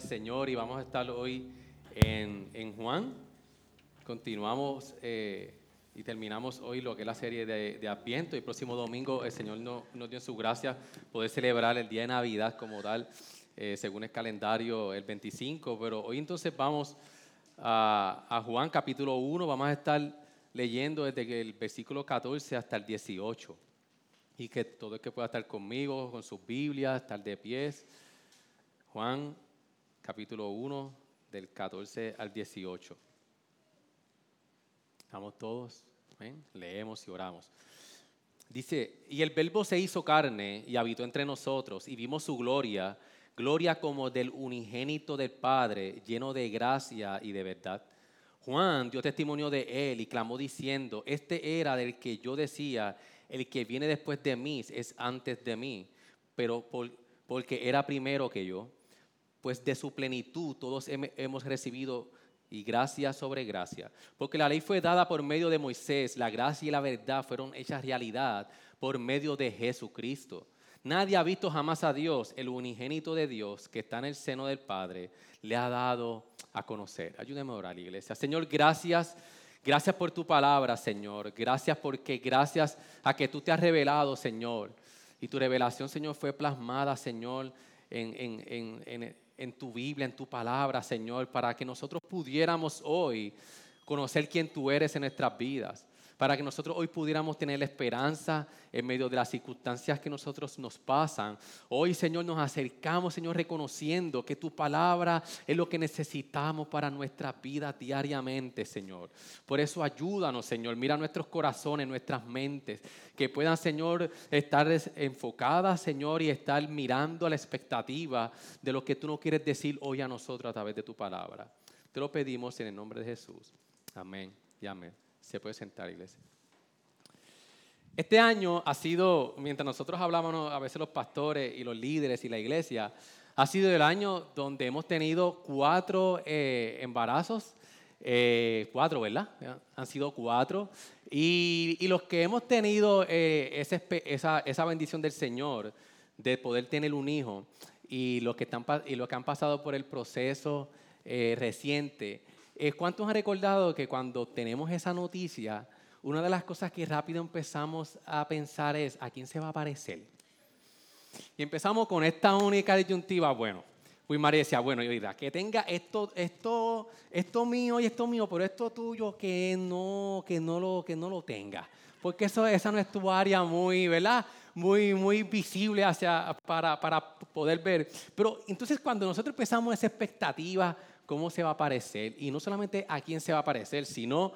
Señor y vamos a estar hoy en, en Juan. Continuamos eh, y terminamos hoy lo que es la serie de, de Adviento y el próximo domingo el Señor nos, nos dio su gracia poder celebrar el día de Navidad como tal, eh, según el calendario, el 25. Pero hoy entonces vamos a, a Juan capítulo 1, vamos a estar leyendo desde el versículo 14 hasta el 18. Y que todo el que pueda estar conmigo, con sus Biblias, estar de pies. Juan capítulo 1, del 14 al 18. Estamos todos, leemos y oramos. Dice, y el verbo se hizo carne y habitó entre nosotros y vimos su gloria, gloria como del unigénito del Padre, lleno de gracia y de verdad. Juan dio testimonio de él y clamó diciendo, este era del que yo decía, el que viene después de mí es antes de mí, pero por, porque era primero que yo, pues de su plenitud todos hemos recibido y gracia sobre gracia. Porque la ley fue dada por medio de Moisés, la gracia y la verdad fueron hechas realidad por medio de Jesucristo. Nadie ha visto jamás a Dios, el unigénito de Dios que está en el seno del Padre, le ha dado a conocer. Ayúdeme a orar, iglesia. Señor, gracias. Gracias por tu palabra, Señor. Gracias porque gracias a que tú te has revelado, Señor. Y tu revelación, Señor, fue plasmada, Señor, en, en, en, en, en tu Biblia, en tu palabra, Señor, para que nosotros pudiéramos hoy conocer quién tú eres en nuestras vidas para que nosotros hoy pudiéramos tener la esperanza en medio de las circunstancias que nosotros nos pasan. Hoy, Señor, nos acercamos, Señor, reconociendo que tu palabra es lo que necesitamos para nuestra vida diariamente, Señor. Por eso ayúdanos, Señor. Mira nuestros corazones, nuestras mentes, que puedan, Señor, estar enfocadas, Señor, y estar mirando a la expectativa de lo que tú nos quieres decir hoy a nosotros a través de tu palabra. Te lo pedimos en el nombre de Jesús. Amén y amén. Se puede sentar, iglesia. Este año ha sido, mientras nosotros hablábamos a veces los pastores y los líderes y la iglesia, ha sido el año donde hemos tenido cuatro eh, embarazos, eh, cuatro, ¿verdad? Han sido cuatro. Y, y los que hemos tenido eh, esa, esa, bendición del Señor de poder tener un hijo y los que, están, y los que han pasado por el proceso reciente, ¿Cuántos han recordado que cuando tenemos esa noticia, una de las cosas que rápido empezamos a pensar es, ¿a quién se va a parecer? Y empezamos con esta única disyuntiva, bueno, pues María decía, bueno, yo diría, que tenga esto, esto, esto mío y esto mío, pero esto tuyo que no, que no lo, que no lo tenga. Porque eso, esa no es tu área muy, ¿verdad? Muy, muy visible hacia, para, para poder ver. Pero entonces cuando nosotros empezamos esa expectativa, cómo se va a parecer, y no solamente a quién se va a parecer, sino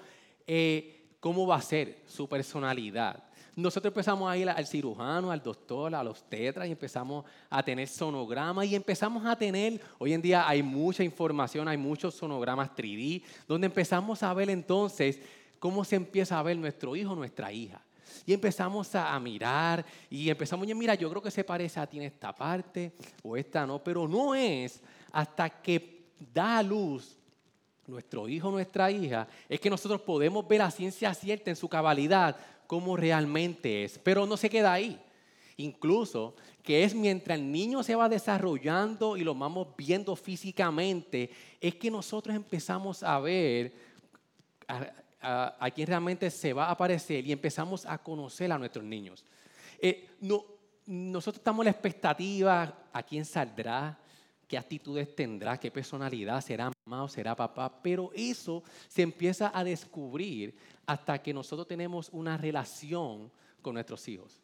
eh, cómo va a ser su personalidad. Nosotros empezamos a ir al cirujano, al doctor, a los tetras y empezamos a tener sonogramas y empezamos a tener, hoy en día hay mucha información, hay muchos sonogramas 3D, donde empezamos a ver entonces cómo se empieza a ver nuestro hijo, nuestra hija. Y empezamos a, mirar y empezamos, mira, yo creo que se parece a ti en esta parte o esta no, pero no es hasta que da a luz nuestro hijo, nuestra hija, es que nosotros podemos ver la ciencia cierta en su cabalidad como realmente es. Pero no se queda ahí. Incluso que es mientras el niño se va desarrollando y lo vamos viendo físicamente, es que nosotros empezamos a ver a, a, a quién realmente se va a aparecer y empezamos a conocer a nuestros niños. Eh, no, nosotros estamos en la expectativa a quién saldrá, qué actitudes tendrá, qué personalidad, será mamá o será papá, pero eso se empieza a descubrir hasta que nosotros tenemos una relación con nuestros hijos.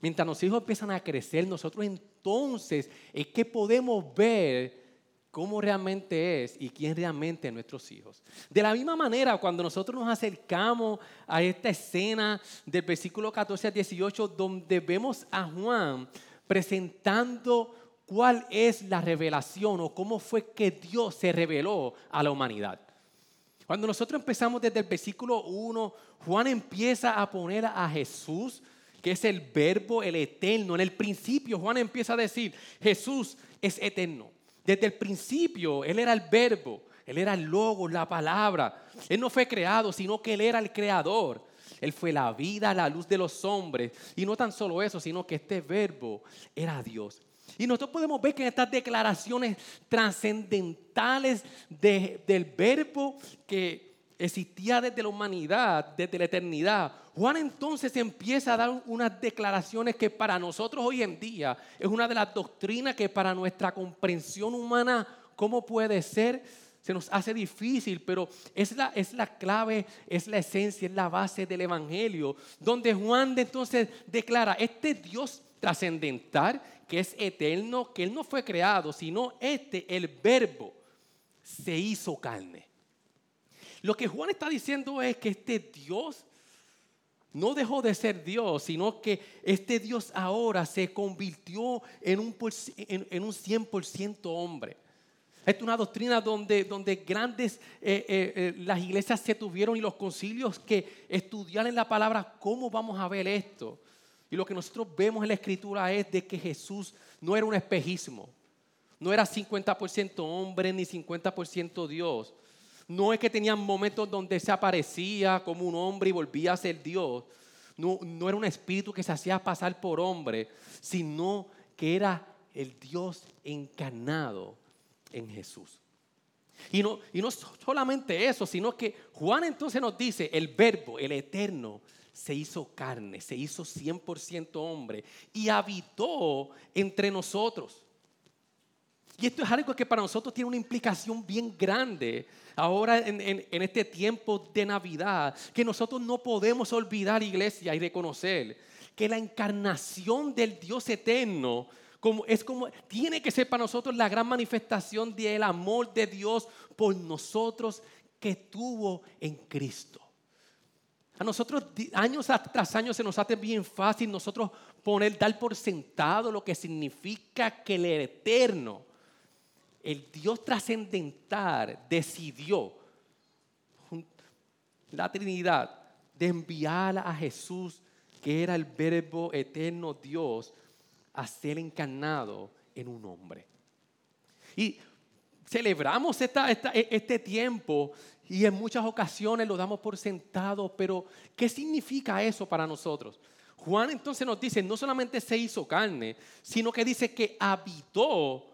Mientras los hijos empiezan a crecer, nosotros entonces es que podemos ver cómo realmente es y quién realmente es nuestros hijos. De la misma manera, cuando nosotros nos acercamos a esta escena del versículo 14 al 18, donde vemos a Juan presentando cuál es la revelación o cómo fue que Dios se reveló a la humanidad. Cuando nosotros empezamos desde el versículo 1, Juan empieza a poner a Jesús, que es el verbo, el eterno. En el principio Juan empieza a decir, Jesús es eterno. Desde el principio Él era el verbo, Él era el logo, la palabra. Él no fue creado, sino que Él era el creador. Él fue la vida, la luz de los hombres. Y no tan solo eso, sino que este verbo era Dios. Y nosotros podemos ver que en estas declaraciones trascendentales del verbo que existía desde la humanidad, desde la eternidad, Juan entonces empieza a dar unas declaraciones que para nosotros hoy en día es una de las doctrinas que para nuestra comprensión humana, ¿cómo puede ser? Se nos hace difícil, pero es la, es la clave, es la esencia, es la base del Evangelio, donde Juan entonces declara, este Dios trascendental que es eterno, que Él no fue creado, sino este, el verbo, se hizo carne. Lo que Juan está diciendo es que este Dios no dejó de ser Dios, sino que este Dios ahora se convirtió en un, en, un 100% hombre. Esta es una doctrina donde, donde grandes, eh, eh, eh, las iglesias se tuvieron y los concilios que estudiar en la palabra, ¿cómo vamos a ver esto? Y lo que nosotros vemos en la escritura es de que Jesús no era un espejismo, no era 50% hombre ni 50% Dios. No es que tenían momentos donde se aparecía como un hombre y volvía a ser Dios. No, no era un espíritu que se hacía pasar por hombre, sino que era el Dios encarnado en Jesús. Y no, y no solamente eso, sino que Juan entonces nos dice, el verbo, el eterno, se hizo carne, se hizo 100% hombre y habitó entre nosotros. Y esto es algo que para nosotros tiene una implicación bien grande ahora en, este tiempo de Navidad, que nosotros no podemos olvidar, iglesia, y reconocer que la encarnación del Dios eterno es como, tiene que ser para nosotros la gran manifestación del amor de Dios por nosotros que tuvo en Cristo. A nosotros años tras años se nos hace bien fácil nosotros poner, dar por sentado lo que significa que el eterno, el Dios trascendental, decidió la Trinidad de enviar a Jesús, que era el verbo eterno Dios, a ser encarnado en un hombre. Y celebramos este tiempo y en muchas ocasiones lo damos por sentado, pero ¿qué significa eso para nosotros? Juan entonces nos dice, no solamente se hizo carne, sino que dice que habitó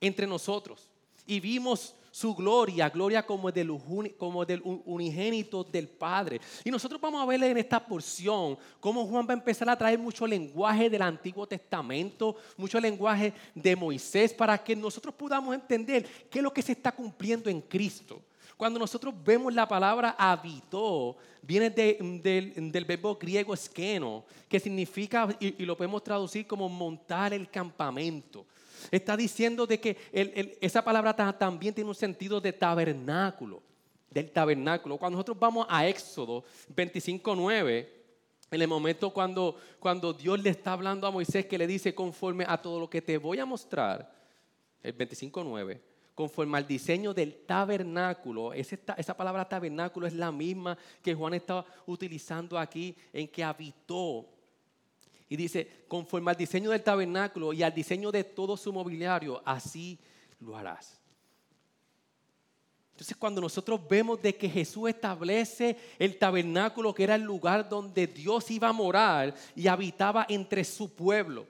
entre nosotros y vimos su gloria, gloria como del, unigénito del Padre. Y nosotros vamos a ver en esta porción cómo Juan va a empezar a traer mucho lenguaje del Antiguo Testamento, mucho lenguaje de Moisés, para que nosotros podamos entender qué es lo que se está cumpliendo en Cristo. Cuando nosotros vemos la palabra habitó, viene del, verbo griego esqueno, que significa, y, lo podemos traducir como montar el campamento. Está diciendo de que esa palabra también tiene un sentido de tabernáculo, del tabernáculo. Cuando nosotros vamos a Éxodo 25.9, en el momento cuando, cuando Dios le está hablando a Moisés que le dice conforme a todo lo que te voy a mostrar, el 25.9, conforme al diseño del tabernáculo. Esa, palabra tabernáculo es la misma que Juan estaba utilizando aquí en que habitó. Y dice, conforme al diseño del tabernáculo y al diseño de todo su mobiliario, así lo harás. Entonces cuando nosotros vemos de que Jesús establece el tabernáculo, que era el lugar donde Dios iba a morar y habitaba entre su pueblo,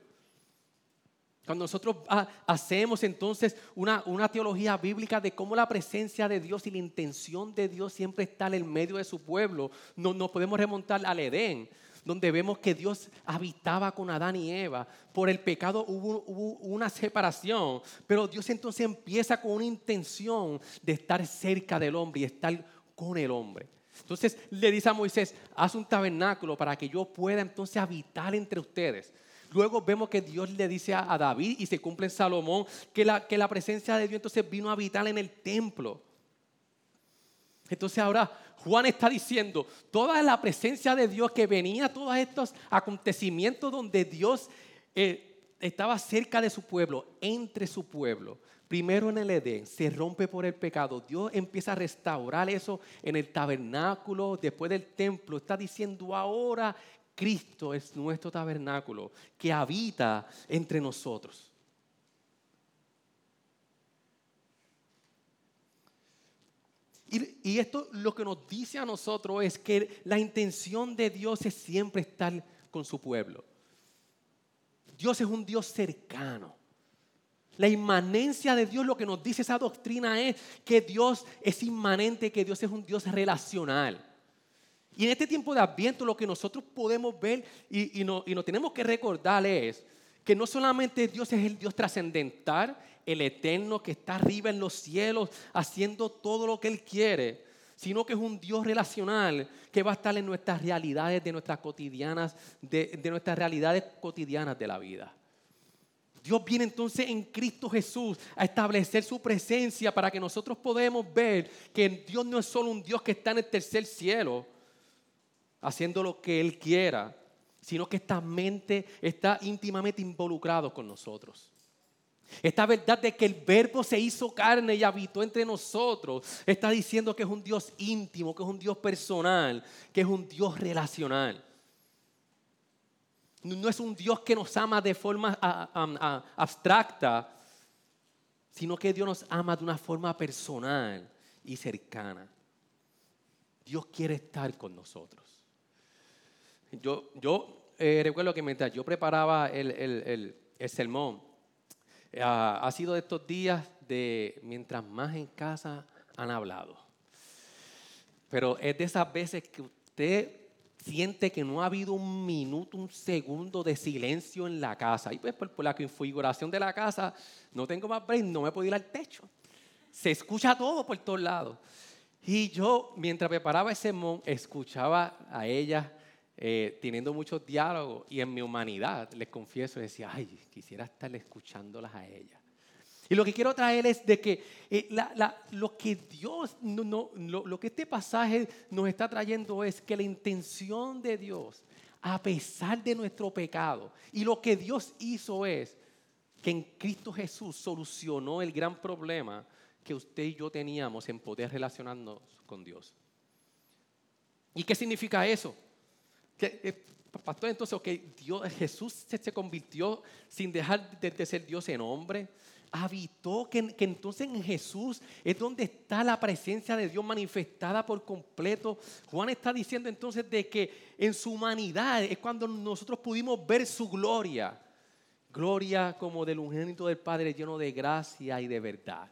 cuando nosotros hacemos entonces una, teología bíblica de cómo la presencia de Dios y la intención de Dios siempre está en el medio de su pueblo, no, nos podemos remontar al Edén, donde vemos que Dios habitaba con Adán y Eva. Por el pecado hubo, hubo, una separación, pero Dios entonces empieza con una intención de estar cerca del hombre y estar con el hombre. Entonces le dice a Moisés, haz un tabernáculo para que yo pueda entonces habitar entre ustedes. Luego vemos que Dios le dice a, David y se cumple en Salomón que la, que la presencia de Dios entonces vino a habitar en el templo. Entonces ahora Juan está diciendo, toda la presencia de Dios que venía, todos estos acontecimientos donde Dios eh, estaba cerca de su pueblo, entre su pueblo, primero en el Edén, se rompe por el pecado. Dios empieza a restaurar eso en el tabernáculo, después del templo. Está diciendo ahora Cristo es nuestro tabernáculo que habita entre nosotros. Y, esto lo que nos dice a nosotros es que la intención de Dios es siempre estar con su pueblo. Dios es un Dios cercano. La inmanencia de Dios, lo que nos dice esa doctrina es que Dios es inmanente, que Dios es un Dios relacional. Y en este tiempo de Adviento lo que nosotros podemos ver y, y, no, y nos tenemos que recordar es que no solamente Dios es el Dios trascendental, el eterno que está arriba en los cielos haciendo todo lo que Él quiere, sino que es un Dios relacional que va a estar en nuestras realidades, de nuestras cotidianas, de, nuestras realidades cotidianas de la vida. Dios viene entonces en Cristo Jesús a establecer su presencia para que nosotros podamos ver que Dios no es solo un Dios que está en el tercer cielo haciendo lo que Él quiera, sino que esta mente está íntimamente involucrado con nosotros. Esta verdad de que el verbo se hizo carne y habitó entre nosotros está diciendo que es un Dios íntimo, que es un Dios personal, que es un Dios relacional. No es un Dios que nos ama de forma abstracta, sino que Dios nos ama de una forma personal y cercana. Dios quiere estar con nosotros. Yo, yo eh, recuerdo que mientras yo preparaba el, el sermón, Ah, ha sido de estos días de mientras más en casa han hablado. Pero es de esas veces que usted siente que no ha habido un minuto, un segundo de silencio en la casa. Y pues por, la configuración de la casa, no tengo más break, no me puedo ir al techo. Se escucha todo por todos lados. Y yo, mientras preparaba ese mon, escuchaba a ella eh, teniendo muchos diálogos y en mi humanidad, les confieso, decía, ay, quisiera estar escuchándolas a ellas. Y lo que quiero traer es de que eh, lo que Dios, no, lo, lo que este pasaje nos está trayendo es que la intención de Dios, a pesar de nuestro pecado, y lo que Dios hizo es que en Cristo Jesús solucionó el gran problema que usted y yo teníamos en poder relacionarnos con Dios. ¿Y qué significa eso? Que, eh, pastor, entonces, ok, Dios, Jesús se, convirtió sin dejar de, ser Dios en hombre. Habitó, que, entonces en Jesús es donde está la presencia de Dios manifestada por completo. Juan está diciendo entonces de que en su humanidad es cuando nosotros pudimos ver su gloria. Gloria como del unigénito del Padre lleno de gracia y de verdad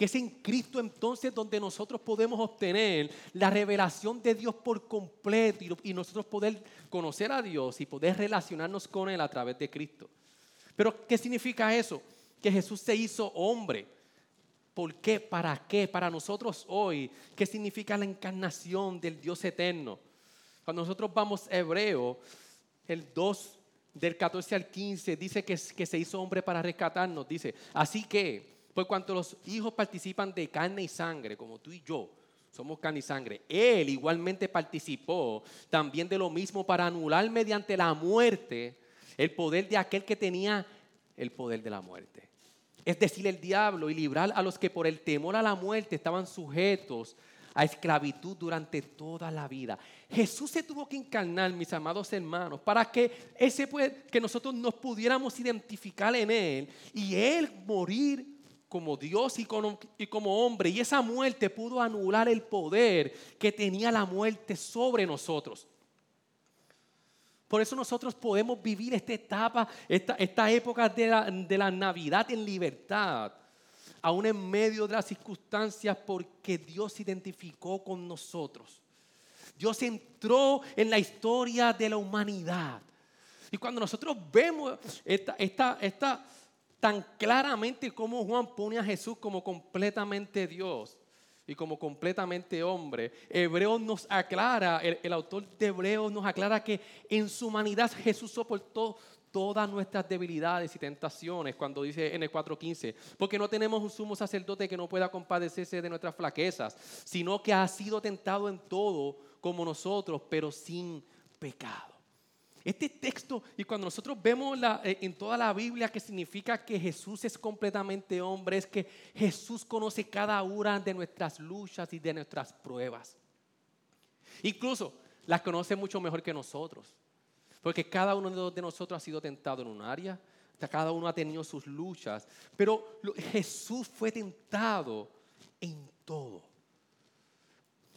que es en Cristo entonces donde nosotros podemos obtener la revelación de Dios por completo y, nosotros poder conocer a Dios y poder relacionarnos con Él a través de Cristo. Pero, ¿qué significa eso? Que Jesús se hizo hombre. ¿Por qué? ¿Para qué? Para nosotros hoy, ¿qué significa la encarnación del Dios eterno? Cuando nosotros vamos a Hebreo, el 2 del 14 al 15 dice que, que se hizo hombre para rescatarnos. Dice, así que por cuanto los hijos participan de carne y sangre, como tú y yo, somos carne y sangre. Él igualmente participó también de lo mismo para anular mediante la muerte el poder de aquel que tenía el poder de la muerte. Es decir, el diablo y librar a los que por el temor a la muerte estaban sujetos a esclavitud durante toda la vida. Jesús se tuvo que encarnar, mis amados hermanos, para que, ese, que nosotros nos pudiéramos identificar en Él y Él morir como Dios y como, hombre. Y esa muerte pudo anular el poder que tenía la muerte sobre nosotros. Por eso nosotros podemos vivir esta etapa, esta, época de la, de la Navidad en libertad, aún en medio de las circunstancias, porque Dios se identificó con nosotros. Dios entró en la historia de la humanidad. Y cuando nosotros vemos esta, esta, esta tan claramente como Juan pone a Jesús como completamente Dios y como completamente hombre. Hebreos nos aclara, el, autor de Hebreos nos aclara que en su humanidad Jesús soportó todas nuestras debilidades y tentaciones, cuando dice en el 4.15, porque no tenemos un sumo sacerdote que no pueda compadecerse de nuestras flaquezas, sino que ha sido tentado en todo como nosotros, pero sin pecado. Este texto, y cuando nosotros vemos la, eh, en toda la Biblia que significa que Jesús es completamente hombre, es que Jesús conoce cada una de nuestras luchas y de nuestras pruebas. Incluso las conoce mucho mejor que nosotros. Porque cada uno de nosotros ha sido tentado en un área, cada uno ha tenido sus luchas, pero Jesús fue tentado en todo.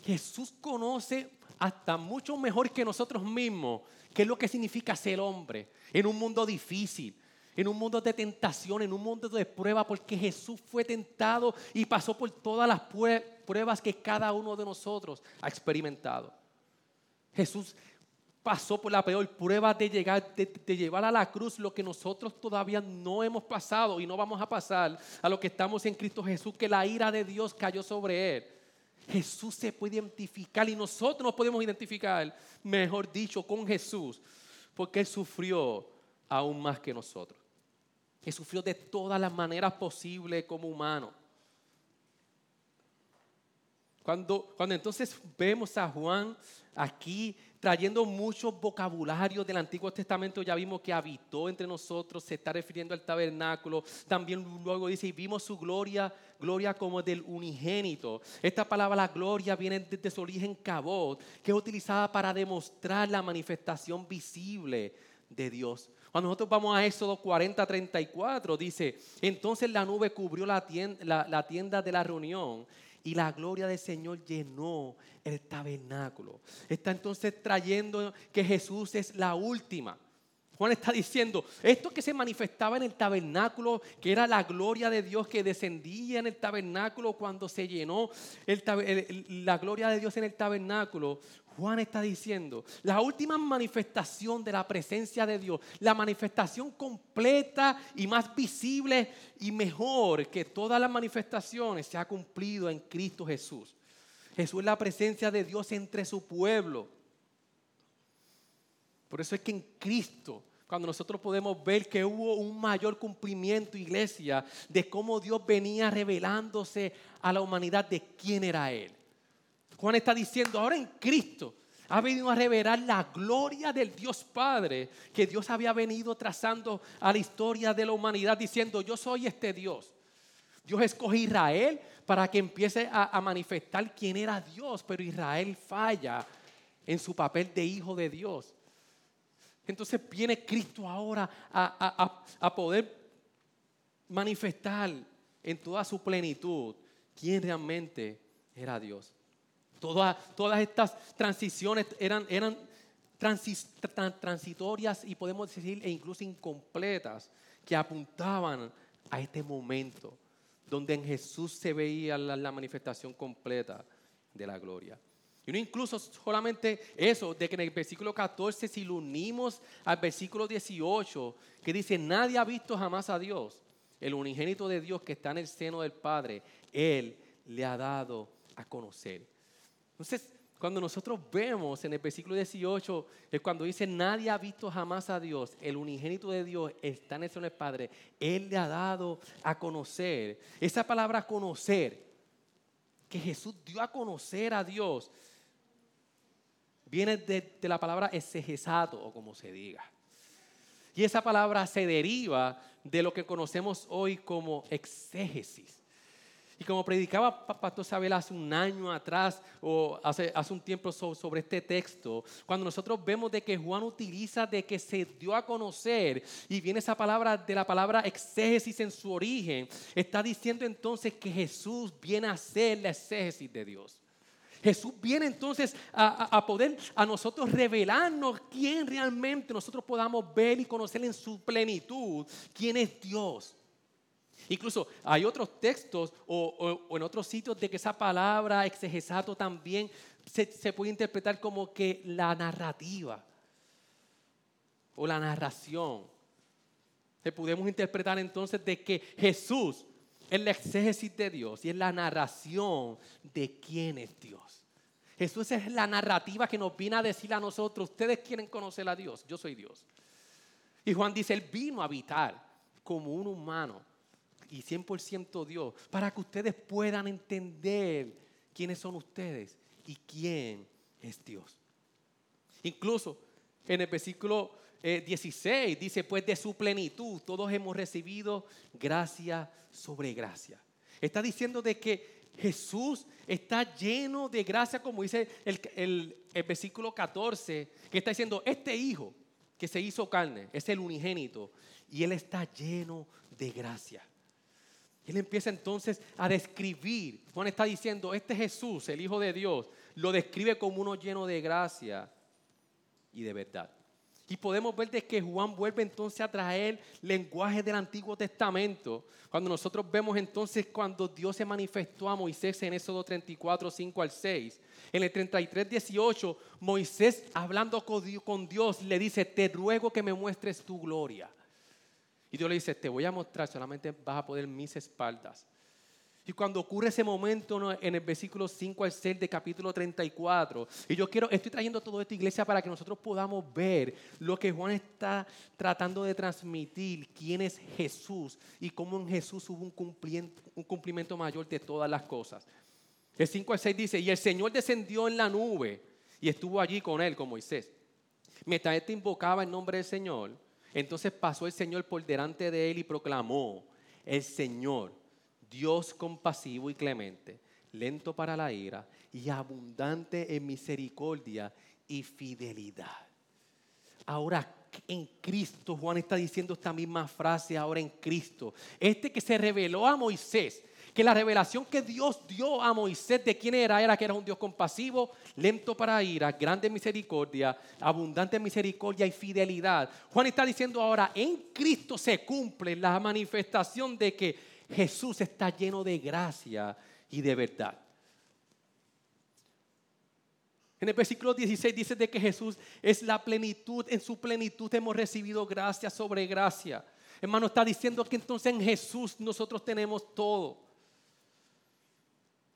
Jesús conoce hasta mucho mejor que nosotros mismos qué es lo que significa ser hombre en un mundo difícil, en un mundo de tentación, en un mundo de prueba, porque Jesús fue tentado y pasó por todas las pruebas que cada uno de nosotros ha experimentado. Jesús pasó por la peor prueba de, llegar, de, llevar a la cruz lo que nosotros todavía no hemos pasado y no vamos a pasar a lo que estamos en Cristo Jesús, que la ira de Dios cayó sobre él. Jesús se puede identificar y nosotros nos podemos identificar, mejor dicho, con Jesús, porque Él sufrió aún más que nosotros. Él sufrió de todas las maneras posibles como humano. Cuando, cuando entonces vemos a Juan aquí trayendo muchos vocabularios del Antiguo Testamento, ya vimos que habitó entre nosotros, se está refiriendo al tabernáculo. También luego dice, y vimos su gloria, gloria como del unigénito. Esta palabra, la gloria, viene desde su origen cabot, que es utilizada para demostrar la manifestación visible de Dios. Cuando nosotros vamos a Éxodo 40, 34, dice, entonces la nube cubrió la tienda, la tienda de la reunión y la gloria del Señor llenó el tabernáculo. Está entonces trayendo que Jesús es la última. Juan está diciendo, esto que se manifestaba en el tabernáculo, que era la gloria de Dios que descendía en el tabernáculo cuando se llenó la gloria de Dios en el tabernáculo, Juan está diciendo, la última manifestación de la presencia de Dios, la manifestación completa y más visible y mejor que todas las manifestaciones se ha cumplido en Cristo Jesús. Jesús es la presencia de Dios entre su pueblo. Por eso es que en Cristo, cuando nosotros podemos ver que hubo un mayor cumplimiento, iglesia, de cómo Dios venía revelándose a la humanidad de quién era Él. Juan está diciendo, ahora en Cristo ha venido a revelar la gloria del Dios Padre que Dios había venido trazando a la historia de la humanidad diciendo, yo soy este Dios. Dios escoge a Israel para que empiece a, manifestar quién era Dios, pero Israel falla en su papel de hijo de Dios. Entonces viene Cristo ahora a, a poder manifestar en toda su plenitud quién realmente era Dios. Todas, todas estas transiciones eran, eran transitorias y podemos decir e incluso incompletas que apuntaban a este momento donde en Jesús se veía la, manifestación completa de la gloria. Y no incluso solamente eso, de que en el versículo 14, si lo unimos al versículo 18, que dice, nadie ha visto jamás a Dios, el unigénito de Dios que está en el seno del Padre, Él le ha dado a conocer. Entonces, cuando nosotros vemos en el versículo 18, es cuando dice, nadie ha visto jamás a Dios, el unigénito de Dios está en el Señor Padre, Él le ha dado a conocer. Esa palabra conocer, que Jesús dio a conocer a Dios, viene de, la palabra exegesato, o como se diga. Y esa palabra se deriva de lo que conocemos hoy como exégesis. Y como predicaba Pastor Sabel hace un año atrás o hace, hace un tiempo sobre este texto, cuando nosotros vemos de que Juan utiliza de que se dio a conocer y viene esa palabra de la palabra exégesis en su origen, está diciendo entonces que Jesús viene a ser la exégesis de Dios. Jesús viene entonces a, a, poder a nosotros revelarnos quién realmente nosotros podamos ver y conocer en su plenitud, quién es Dios. Incluso hay otros textos o, en otros sitios de que esa palabra exegesato también se, puede interpretar como que la narrativa o la narración. Se podemos interpretar entonces de que Jesús es la exégesis de Dios y es la narración de quién es Dios. Jesús es la narrativa que nos viene a decir a nosotros, ustedes quieren conocer a Dios, yo soy Dios. Y Juan dice, Él vino a habitar como un humano y 100% Dios, para que ustedes puedan entender quiénes son ustedes y quién es Dios. Incluso en el versículo 16 eh, dice, pues de su plenitud todos hemos recibido gracia sobre gracia. Está diciendo de que Jesús está lleno de gracia, como dice el, el, versículo 14, que está diciendo, este hijo que se hizo carne es el unigénito y él está lleno de gracia. Él empieza entonces a describir, Juan está diciendo, este Jesús, el Hijo de Dios, lo describe como uno lleno de gracia y de verdad. Y podemos ver de que Juan vuelve entonces a traer lenguaje del Antiguo Testamento. Cuando nosotros vemos entonces cuando Dios se manifestó a Moisés en Éxodo 34, 5 al 6. En el 33, 18, Moisés hablando con Dios le dice, te ruego que me muestres tu gloria. Y Dios le dice, te voy a mostrar, solamente vas a poder mis espaldas. Y cuando ocurre ese momento en el versículo 5 al 6 de capítulo 34, y yo quiero, estoy trayendo todo esto, iglesia, para que nosotros podamos ver lo que Juan está tratando de transmitir, quién es Jesús y cómo en Jesús hubo un cumplimiento, un cumplimiento mayor de todas las cosas. El 5 al 6 dice, y el Señor descendió en la nube y estuvo allí con él, con Moisés. Mientras este invocaba el nombre del Señor, entonces pasó el Señor por delante de él y proclamó, el Señor Dios compasivo y clemente, lento para la ira y abundante en misericordia y fidelidad. Ahora en Cristo, Juan está diciendo esta misma frase ahora en Cristo. Este que se reveló a Moisés, que la revelación que Dios dio a Moisés de quién era, era que era un Dios compasivo, lento para ira, grande misericordia, abundante misericordia y fidelidad. Juan está diciendo ahora, en Cristo se cumple la manifestación de que Jesús está lleno de gracia y de verdad. En el versículo 16 dice de que Jesús es la plenitud, en su plenitud hemos recibido gracia sobre gracia. Hermano, está diciendo que entonces en Jesús nosotros tenemos todo.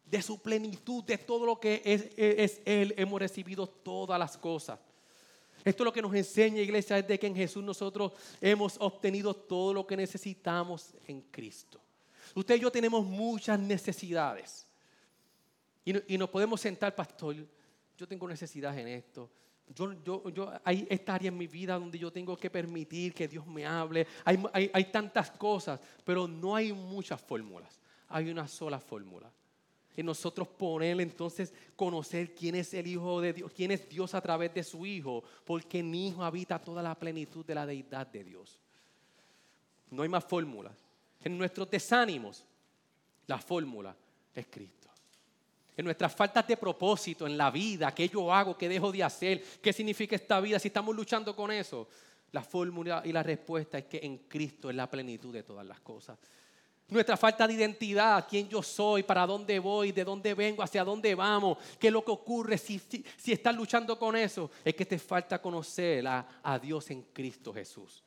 De su plenitud, de todo lo que es, es Él, hemos recibido todas las cosas. Esto lo que nos enseña, iglesia, es de que en Jesús nosotros hemos obtenido todo lo que necesitamos en Cristo. Usted y yo tenemos muchas necesidades. Y, nos podemos sentar, pastor, yo tengo necesidad en esto. Yo, yo, hay esta área en mi vida donde yo tengo que permitir que Dios me hable. Hay, hay tantas cosas, pero no hay muchas fórmulas. Hay una sola fórmula. Y nosotros poner entonces conocer quién es el Hijo de Dios, quién es Dios a través de su Hijo, porque en Hijo habita toda la plenitud de la deidad de Dios. No hay más fórmulas en nuestros desánimos, la fórmula es Cristo. En nuestras faltas de propósito en la vida, qué yo hago, qué dejo de hacer, qué significa esta vida, si estamos luchando con eso, la fórmula y la respuesta es que en Cristo es la plenitud de todas las cosas. Nuestra falta de identidad, quién yo soy, para dónde voy, de dónde vengo, hacia dónde vamos, qué es lo que ocurre si, si, estás luchando con eso, es que te falta conocer a Dios en Cristo Jesús.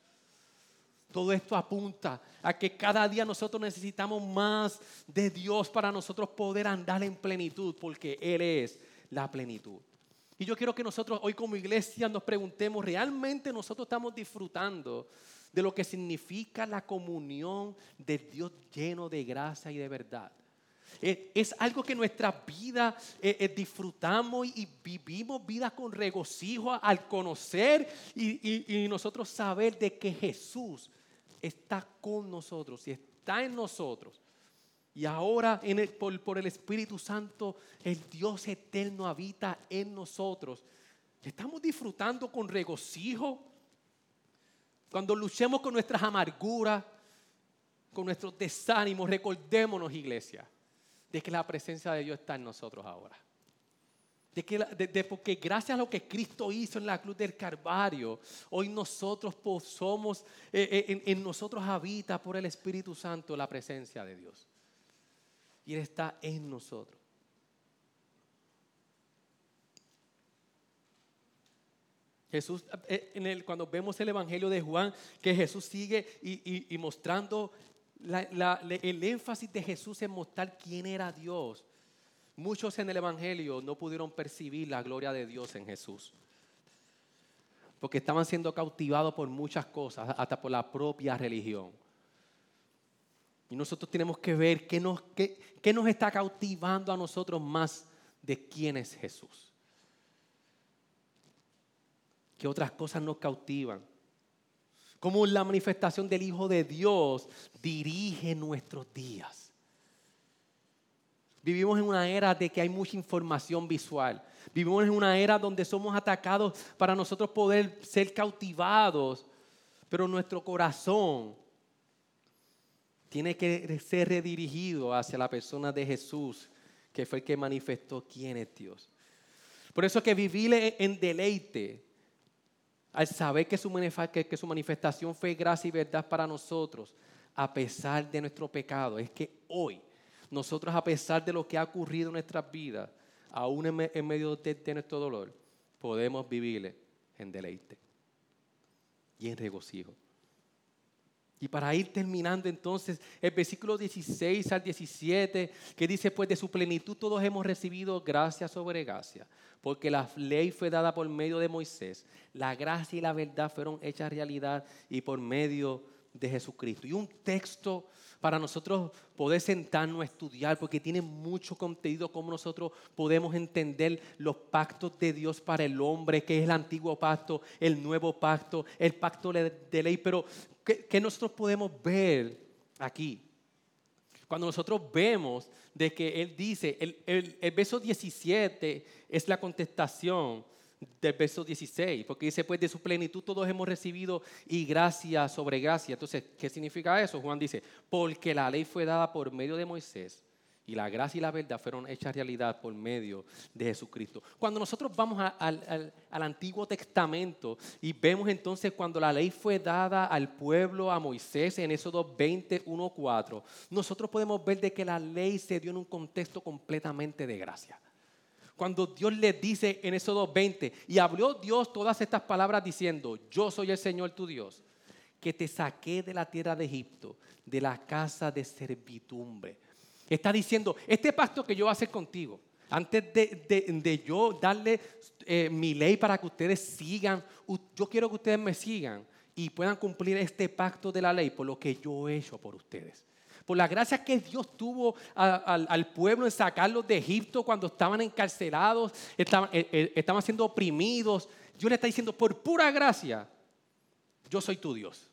Todo esto apunta a que cada día nosotros necesitamos más de Dios para nosotros poder andar en plenitud, porque Él es la plenitud. Y yo quiero que nosotros hoy como iglesia nos preguntemos, ¿realmente nosotros estamos disfrutando de lo que significa la comunión de Dios lleno de gracia y de verdad? Eh, es algo que nuestra vida eh, eh, disfrutamos y vivimos vida con regocijo al conocer y nosotros saber de que Jesús está con nosotros y está en nosotros. Y ahora en por, el Espíritu Santo el Dios eterno habita en nosotros. Estamos disfrutando con regocijo. Cuando luchemos con nuestras amarguras, con nuestros desánimos, recordémonos, iglesia, de que la presencia de Dios está en nosotros ahora. De que, porque gracias a lo que Cristo hizo en la cruz del Calvario, hoy nosotros somos, eh, eh, en, en, nosotros habita por el Espíritu Santo la presencia de Dios. Y Él está en nosotros. Jesús, eh, en el, cuando vemos el Evangelio de Juan, que Jesús sigue y, mostrando el énfasis de Jesús en mostrar quién era Dios. Muchos en el Evangelio no pudieron percibir la gloria de Dios en Jesús. Porque estaban siendo cautivados por muchas cosas, hasta por la propia religión. Y nosotros tenemos que ver qué nos, qué, nos está cautivando a nosotros más de quién es Jesús. que otras cosas nos cautivan. Cómo la manifestación del Hijo de Dios dirige nuestros días. Vivimos en una era de que hay mucha información visual. Vivimos en una era donde somos atacados para nosotros poder ser cautivados, pero nuestro corazón tiene que ser redirigido hacia la persona de Jesús, que fue el que manifestó quién es Dios. Por eso que vivir en deleite, al saber que su, que su manifestación fue gracia y verdad para nosotros, a pesar de nuestro pecado, es que hoy nosotros a pesar de lo que ha ocurrido en nuestras vidas, aún en, medio de, nuestro dolor, podemos vivir en deleite y en regocijo. Y para ir terminando entonces, el versículo 16 al 17, que dice, pues de su plenitud todos hemos recibido gracia sobre gracia, porque la ley fue dada por medio de Moisés, la gracia y la verdad fueron hechas realidad y por medio de Jesucristo. Y un texto para nosotros poder sentarnos a estudiar, porque tiene mucho contenido, cómo nosotros podemos entender los pactos de Dios para el hombre, que es el antiguo pacto, el nuevo pacto, el pacto de ley. Pero, ¿qué, nosotros podemos ver aquí? Cuando nosotros vemos de que Él dice, el, el, el verso 17 es la contestación del verso 16, porque dice, pues de su plenitud todos hemos recibido y gracia sobre gracia. Entonces, ¿qué significa eso? Juan dice, porque la ley fue dada por medio de Moisés y la gracia y la verdad fueron hechas realidad por medio de Jesucristo. Cuando nosotros vamos al, al Antiguo Testamento y vemos entonces cuando la ley fue dada al pueblo, a Moisés, en Éxodo 20, 1, 4, nosotros podemos ver de que la ley se dio en un contexto completamente de gracia cuando Dios les dice en Éxodo 2.20, y habló Dios todas estas palabras diciendo, yo soy el Señor tu Dios, que te saqué de la tierra de Egipto, de la casa de servidumbre. Está diciendo, este pacto que yo voy a hacer contigo, antes de, yo darle eh, mi ley para que ustedes sigan, yo quiero que ustedes me sigan y puedan cumplir este pacto de la ley por lo que yo he hecho por ustedes por la gracia que Dios tuvo al pueblo en sacarlos de Egipto cuando estaban encarcelados, estaban, eh, eh, estaban siendo oprimidos. Dios le está diciendo, por pura gracia, yo soy tu Dios.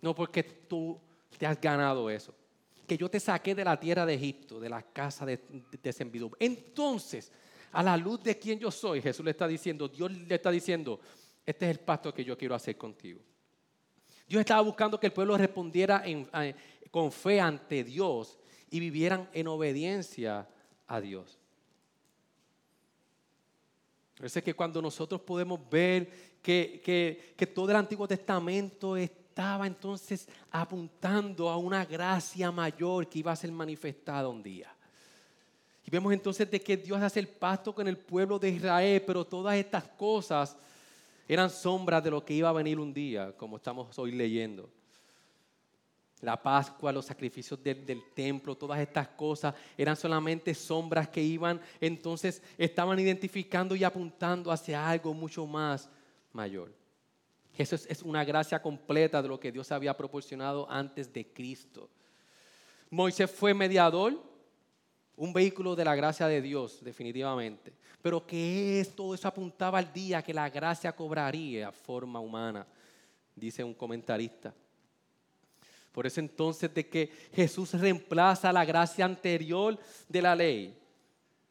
No porque tú te has ganado eso. Que yo te saqué de la tierra de Egipto, de la casa de, de, Entonces, a la luz de quien yo soy, Jesús le está diciendo, Dios le está diciendo, este es el pacto que yo quiero hacer contigo. Dios estaba buscando que el pueblo respondiera en, con fe ante Dios y vivieran en obediencia a Dios. Es que cuando nosotros podemos ver que, que, todo el Antiguo Testamento estaba entonces apuntando a una gracia mayor que iba a ser manifestada un día. Y vemos entonces de que Dios hace el pacto con el pueblo de Israel, pero todas estas cosas eran sombras de lo que iba a venir un día, como estamos hoy leyendo la Pascua, los sacrificios del templo, todas estas cosas eran solamente sombras que iban, entonces estaban identificando y apuntando hacia algo mucho más mayor. Eso es, una gracia completa de lo que Dios había proporcionado antes de Cristo. Moisés fue mediador, un vehículo de la gracia de Dios, definitivamente. Pero que es, todo eso apuntaba al día que la gracia cobraría forma humana, dice un comentarista. Por eso entonces de que Jesús reemplaza la gracia anterior de la ley.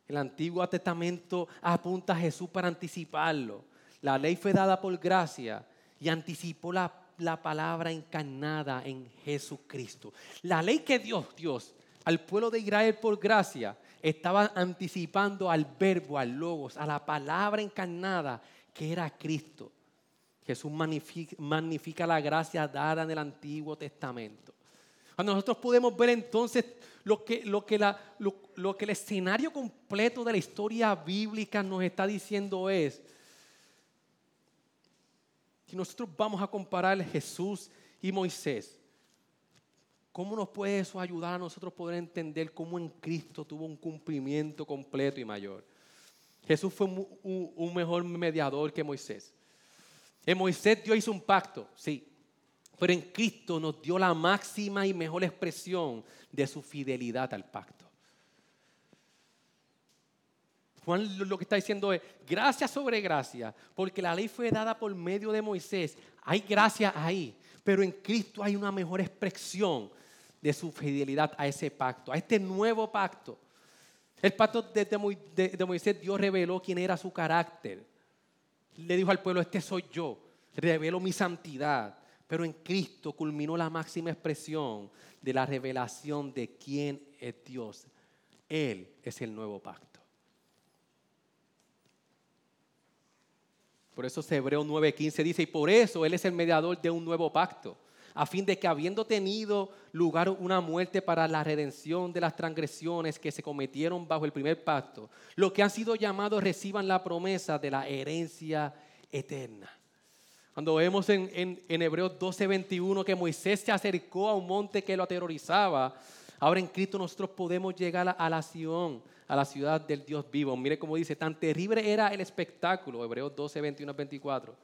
El Antiguo Testamento apunta a Jesús para anticiparlo. La ley fue dada por gracia y anticipó la, la palabra encarnada en Jesucristo. La ley que Dios, Dios, al pueblo de Israel por gracia, estaba anticipando al verbo, al logos, a la palabra encarnada que era Cristo. Jesús magnifica, la gracia dada en el Antiguo Testamento. Cuando nosotros podemos ver entonces lo que, lo, que el escenario completo de la historia bíblica nos está diciendo es, si nosotros vamos a comparar Jesús y Moisés, ¿cómo nos puede eso ayudar a nosotros poder entender cómo en Cristo tuvo un cumplimiento completo y mayor? Jesús fue un mejor mediador que Moisés. En Moisés Dios hizo un pacto, sí, pero en Cristo nos dio la máxima y mejor expresión de su fidelidad al pacto. Juan lo que está diciendo es gracia sobre gracia, porque la ley fue dada por medio de Moisés. Hay gracia ahí, pero en Cristo hay una mejor expresión de su fidelidad a ese pacto, a este nuevo pacto. El pacto de, Moisés, Dios reveló quién era su carácter. Le dijo al pueblo, este soy yo, revelo mi santidad. Pero en Cristo culminó la máxima expresión de la revelación de quién es Dios. Él es el nuevo pacto. Por eso Hebreo 9:15 dice, y por eso Él es el mediador de un nuevo pacto, a fin de que habiendo tenido lugar una muerte para la redención de las transgresiones que se cometieron bajo el primer pacto, los que han sido llamados reciban la promesa de la herencia eterna. Cuando vemos en, en, Hebreos 12:21 que Moisés se acercó a un monte que lo aterrorizaba, ahora en Cristo nosotros podemos llegar a la Sion a la ciudad del Dios vivo. Mire cómo dice, tan terrible era el espectáculo, Hebreos 12, 21, 24,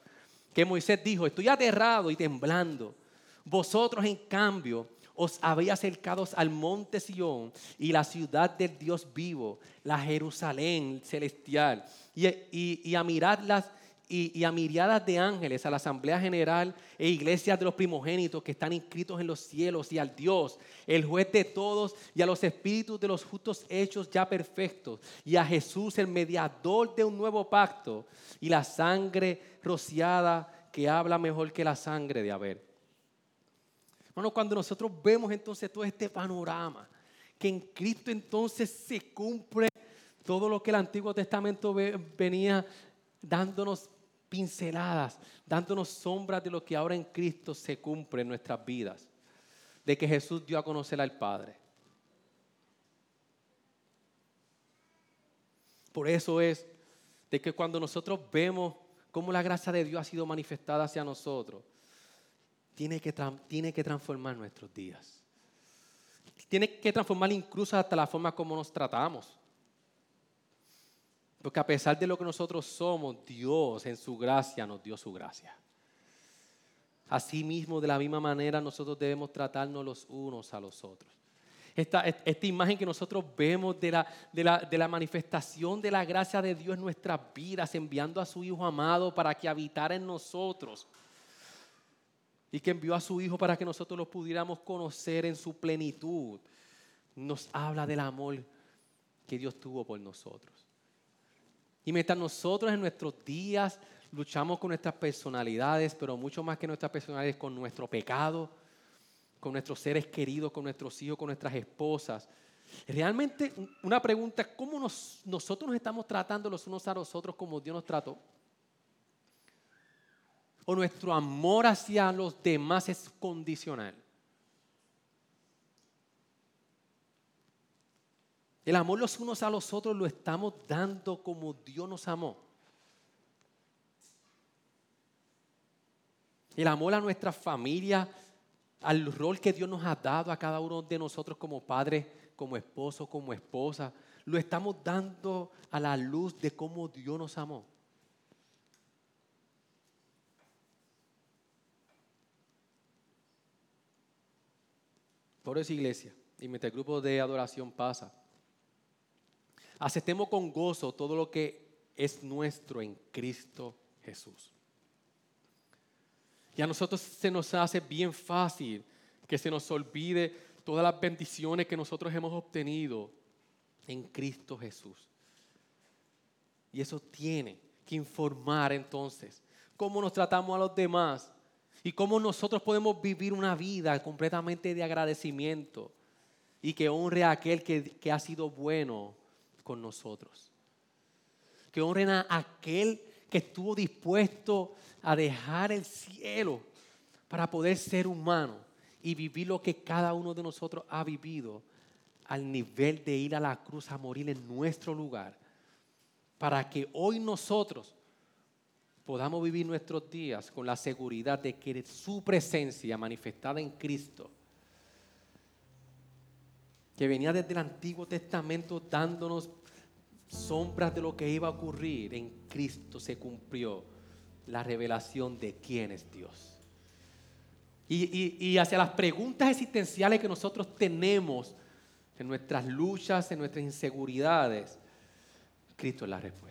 que Moisés dijo, estoy aterrado y temblando. Vosotros en cambio os habéis acercado al monte Sión y la ciudad del Dios vivo, la Jerusalén celestial, y, y, y a mirar las y, a miriadas de ángeles, a la Asamblea General e iglesias de los primogénitos que están inscritos en los cielos, y al Dios, el juez de todos, y a los espíritus de los justos hechos ya perfectos, y a Jesús, el mediador de un nuevo pacto, y la sangre rociada que habla mejor que la sangre de Abel. Bueno, cuando nosotros vemos entonces todo este panorama, que en Cristo entonces se cumple todo lo que el Antiguo Testamento venía dándonos pinceladas, dándonos sombras de lo que ahora en Cristo se cumple en nuestras vidas, de que Jesús dio a conocer al Padre. Por eso es de que cuando nosotros vemos cómo la gracia de Dios ha sido manifestada hacia nosotros, tiene que, tiene que transformar nuestros días. Tiene que transformar incluso hasta la forma como nos tratamos. Porque a pesar de lo que nosotros somos, Dios en su gracia nos dio su gracia. Asimismo, de la misma manera, nosotros debemos tratarnos los unos a los otros. Esta, esta imagen que nosotros vemos de la, de, la, de la manifestación de la gracia de Dios en nuestras vidas, enviando a su Hijo amado para que habitara en nosotros y que envió a su Hijo para que nosotros lo pudiéramos conocer en su plenitud, nos habla del amor que Dios tuvo por nosotros. Y mientras nosotros en nuestros días luchamos con nuestras personalidades, pero mucho más que nuestras personalidades, con nuestro pecado, con nuestros seres queridos, con nuestros hijos, con nuestras esposas. Realmente una pregunta, ¿cómo nosotros nos estamos tratando los unos a los otros como Dios nos trató? ¿O nuestro amor hacia los demás es condicional? El amor los unos a los otros lo estamos dando como Dios nos amó. El amor a nuestra familia, al rol que Dios nos ha dado a cada uno de nosotros como padre, como esposo, como esposa, lo estamos dando a la luz de cómo Dios nos amó. Por eso, iglesia, y mientras el grupo de adoración pasa, Aceptemos con gozo todo lo que es nuestro en Cristo Jesús. Y a nosotros se nos hace bien fácil que se nos olvide todas las bendiciones que nosotros hemos obtenido en Cristo Jesús. Y eso tiene que informar entonces cómo nos tratamos a los demás y cómo nosotros podemos vivir una vida completamente de agradecimiento y que honre a aquel que, que ha sido bueno con nosotros. Que honren a aquel que estuvo dispuesto a dejar el cielo para poder ser humano y vivir lo que cada uno de nosotros ha vivido al nivel de ir a la cruz a morir en nuestro lugar, para que hoy nosotros podamos vivir nuestros días con la seguridad de que su presencia manifestada en Cristo que venía desde el Antiguo Testamento dándonos sombras de lo que iba a ocurrir, en Cristo se cumplió la revelación de quién es Dios. Y, hacia las preguntas existenciales que nosotros tenemos en nuestras luchas, en nuestras inseguridades, Cristo es la respuesta.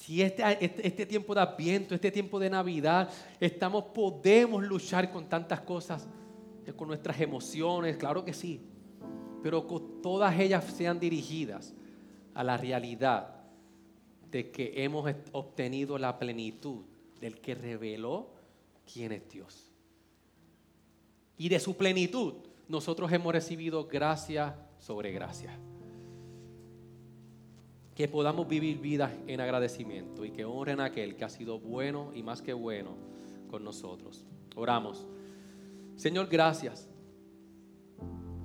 Si este, este, este, tiempo de Adviento, este tiempo de Navidad, estamos, podemos luchar con tantas cosas, eh, con nuestras emociones, claro que sí, pero con todas ellas sean dirigidas a la realidad de que hemos obtenido la plenitud del que reveló quién es Dios. Y de su plenitud nosotros hemos recibido gracia sobre gracia. Que podamos vivir vidas en agradecimiento y que honren a aquel que ha sido bueno y más que bueno con nosotros. Oramos. Señor, gracias.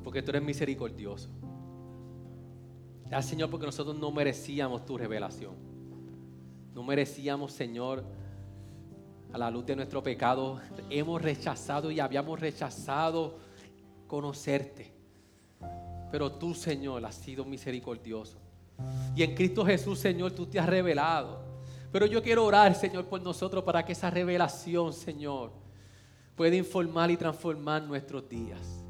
Porque tú eres misericordioso. Gracias, Señor, porque nosotros no merecíamos tu revelación. No merecíamos, Señor, a la luz de nuestro pecado, hemos rechazado y habíamos rechazado conocerte. Pero tú, Señor, has sido misericordioso. Y en Cristo Jesús, Señor, tú te has revelado. Pero yo quiero orar, Señor, por nosotros para que esa revelación, Señor, pueda informar y transformar nuestros días.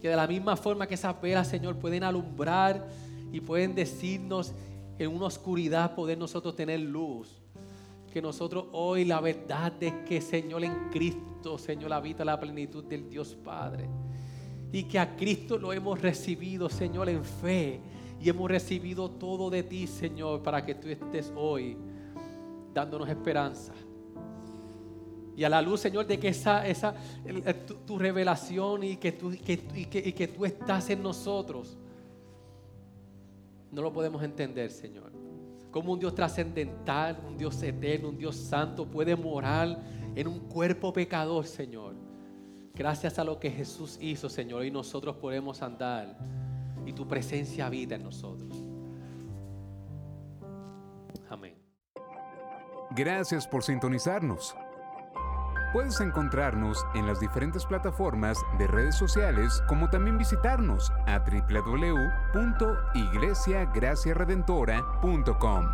Que de la misma forma que esas velas, Señor, pueden alumbrar y pueden decirnos en una oscuridad, poder nosotros tener luz. Que nosotros hoy la verdad es que, Señor, en Cristo, Señor, habita la plenitud del Dios Padre. Y que a Cristo lo hemos recibido, Señor, en fe y hemos recibido todo de ti, Señor, para que tú estés hoy dándonos esperanza. Y a la luz, Señor, de que esa, esa tu, revelación y que, tú, que, y que tú estás en nosotros, no lo podemos entender, Señor. Como un Dios trascendental, un Dios eterno, un Dios santo puede morar en un cuerpo pecador, Señor. Gracias a lo que Jesús hizo, Señor, y nosotros podemos andar y tu presencia habita en nosotros. Amén. Gracias por sintonizarnos. Puedes encontrarnos en las diferentes plataformas de redes sociales, como también visitarnos a www.iglesiagraciaredentora.com.